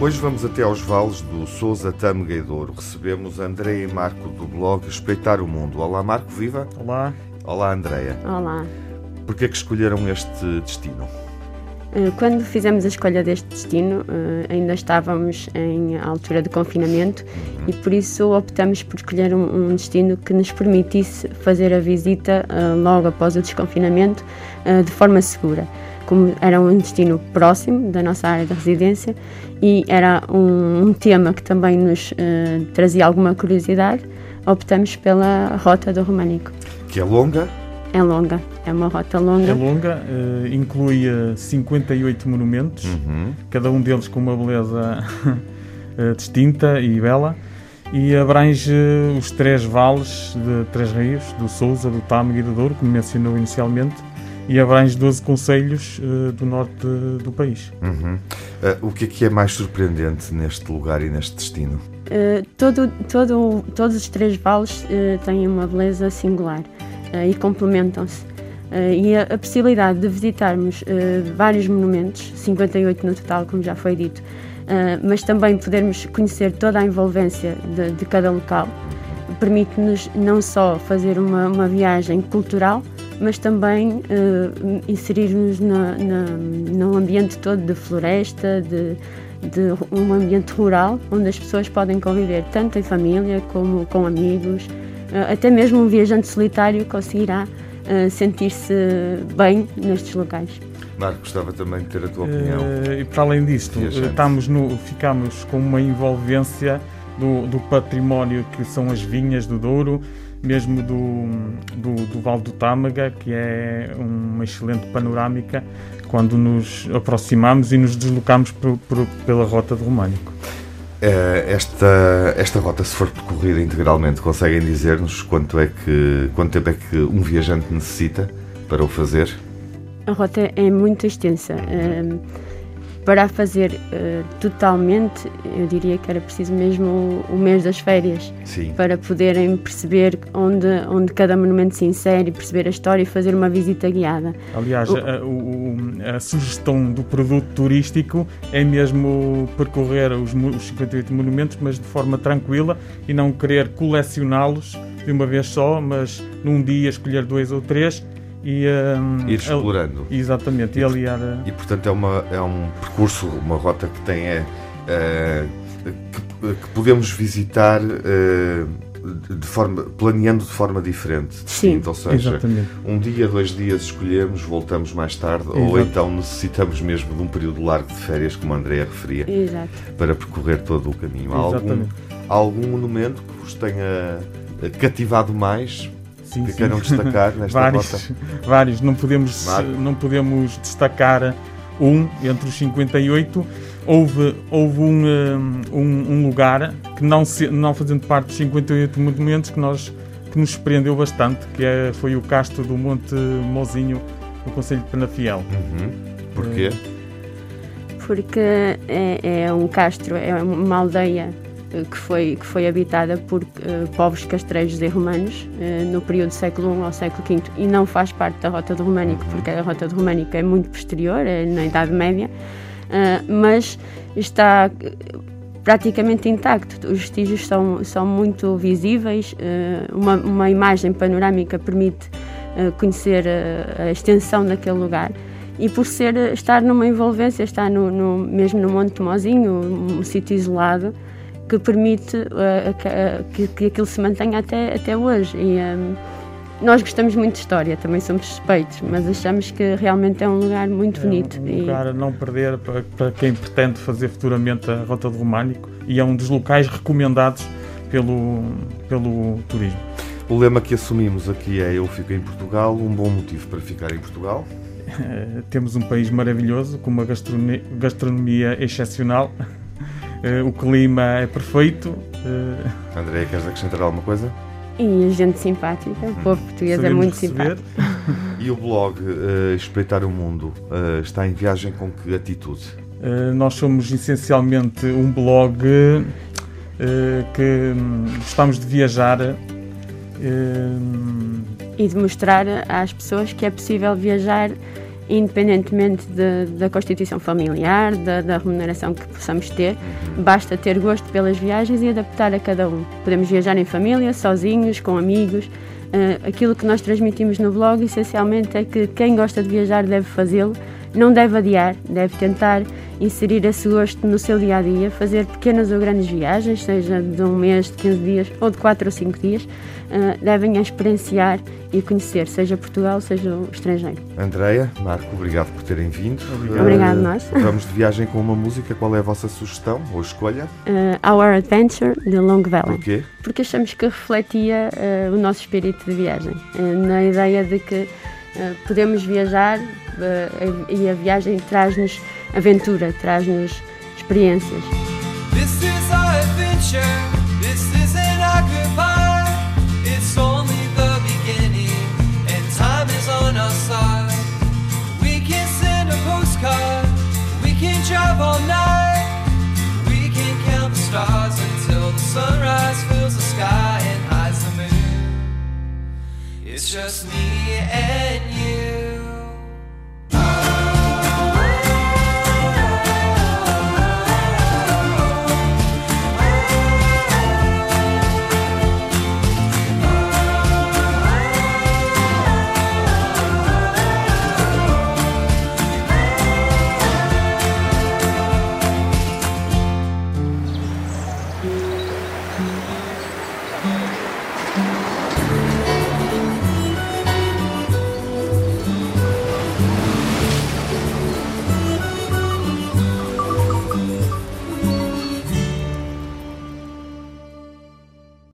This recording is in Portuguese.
Hoje vamos até aos vales do Sousa Tâmega e Douro. Recebemos Andréia e Marco do blog Espreitar o Mundo. Olá Marco, viva! Olá! Olá Andréia! Olá! Porquê é que escolheram este destino? Eh, quando fizemos a escolha deste destino, eh, ainda estávamos em altura de confinamento uhum. e por isso optamos por escolher um, destino que nos permitisse fazer a visita eh, logo após o desconfinamento de forma segura como era um destino próximo da nossa área de residência e era um, um tema que também nos uh, trazia alguma curiosidade, optamos pela Rota do Românico. Que é longa? É longa, é uma rota longa. É longa, uh, inclui uh, eh, 58 monumentos, uhum. cada um deles com uma beleza distinta e bela, e abrange os três vales de Três Rios, do Sousa, do Tâmega e do Douro, como mencionou inicialmente, e abrange 12 conselhos uh, do norte do país. Uhum. Uh, o que é que é mais surpreendente neste lugar e neste destino? Uh, todo, todo, todos os três vales têm uma beleza singular e complementam-se. e a, a, possibilidade de visitarmos vários monumentos, 58 no total, como já foi dito, mas também podermos conhecer toda a envolvência de, de cada local, permite-nos não só fazer uma, uma viagem cultural, mas também uh, inserir-nos no ambiente todo de floresta, de, de, um ambiente rural, onde as pessoas podem conviver tanto em família como com amigos. Uh, até mesmo um viajante solitário conseguirá uh, sentir-se bem nestes locais. Marco, gostava também de ter a tua opinião. e para além disto, estamos no, ficamos com uma envolvência do, do património que são as vinhas do Douro, mesmo do, do, do Val do Tâmega, que é uma excelente panorâmica quando nos aproximamos e nos deslocamos por, por, pela rota do Românico. Eh, esta, esta rota, se for percorrida integralmente, conseguem dizer-nos quanto, é que, quanto tempo é que um viajante necessita para o fazer? A rota é muito extensa. Uh, para a fazer uh, totalmente, eu diria que era preciso mesmo o, o mês das férias Sim. para poderem perceber onde, onde cada monumento se insere, perceber a história e fazer uma visita guiada. Aliás, o, a, o, a, sugestão do produto turístico é mesmo percorrer os, os 58 monumentos, mas de forma tranquila e não querer colecioná-los de uma vez só, mas num dia escolher dois ou três e um, ir explorando. exatamente, e, e aliar. E portanto é, uma, é um percurso, uma rota que tem é, é que, que, podemos visitar é, de forma, planeando de forma diferente, Sim, ou seja, exatamente. um dia, dois dias escolhemos, voltamos mais tarde, Exato. ou então necessitamos mesmo de um período largo de férias, como a Andrea referia, Exato. para percorrer todo o caminho. Há algum, algum monumento que vos tenha cativado mais sim, que sim. queiram destacar nesta vários? Vários, não podemos, não podemos destacar um entre os 58. Houve, houve um, um, um lugar que, não, se, não fazendo parte dos 58 monumentos, que, nós, que nos surpreendeu bastante, que é, foi o castro do Monte Mozinho, no Conselho de Penafiel. Uhum. Porquê? Porque é, é um castro, é uma aldeia eh, que foi, que foi habitada por uh, povos castrejos e romanos uh, no período do século I ao século V e não faz parte da Rota do Românico, porque a Rota do Românico é muito posterior, é na Idade Média, uh, mas está praticamente intacto. Os vestígios são, são muito visíveis, uma, uma imagem panorâmica permite conhecer a, a extensão daquele lugar e por ser estar numa envolvência, estar no, no mesmo no Monte Mozinho, um sítio isolado, que permite uh, que, que aquilo se mantenha até, até hoje. E, um, ehm, nós gostamos muito de história, também somos suspeitos, mas achamos que realmente é um lugar muito é bonito. Um lugar a não perder para, para, quem pretende fazer futuramente a Rota do Românico e é um dos locais recomendados pelo, pelo turismo. O lema que assumimos aqui é Eu Fico em Portugal, um bom motivo para ficar em Portugal. Temos um país maravilhoso, com uma gastronomia, gastronomia excepcional Uh, o clima é perfeito. Uh... André, queres acrescentar alguma coisa? E a gente simpática, o povo português é muito receber. simpático. E o blog uh, Espreitar o Mundo uh, está em viagem com que atitude? Uh, nós somos essencialmente um blog que um, gostamos de viajar e de mostrar às pessoas que é possível viajar independentemente de, da constituição familiar, da, da, remuneração que possamos ter. Basta ter gosto pelas viagens e adaptar a cada um. Podemos viajar em família, sozinhos, com amigos. Uh, aquilo que nós transmitimos no blog, essencialmente, é que quem gosta de viajar deve fazê-lo, não deve adiar, deve tentar inserir esse gosto no seu dia a dia, fazer pequenas ou grandes viagens, seja de um mês, de 15 dias ou de 4 ou 5 dias, uh, devem experienciar e conhecer, seja Portugal, seja o estrangeiro. Andreia, Marco, obrigado por terem vindo. Obrigado, obrigado nós. Vamos de viagem com uma música, qual é a vossa sugestão ou escolha? Uh, Our Adventure, de Long Valley. Porquê? Porque achamos que refletia uh, o nosso espírito de viagem, na ideia de que podemos viajar e a viagem traz-nos aventura, traz-nos experiências. This is our adventure, this isn't our goodbye, it's only the beginning, and time is on our side. We can send a postcard, we can drive all night, we can count the stars until the sunrise fills the sky and hides the moon. It's just me and you.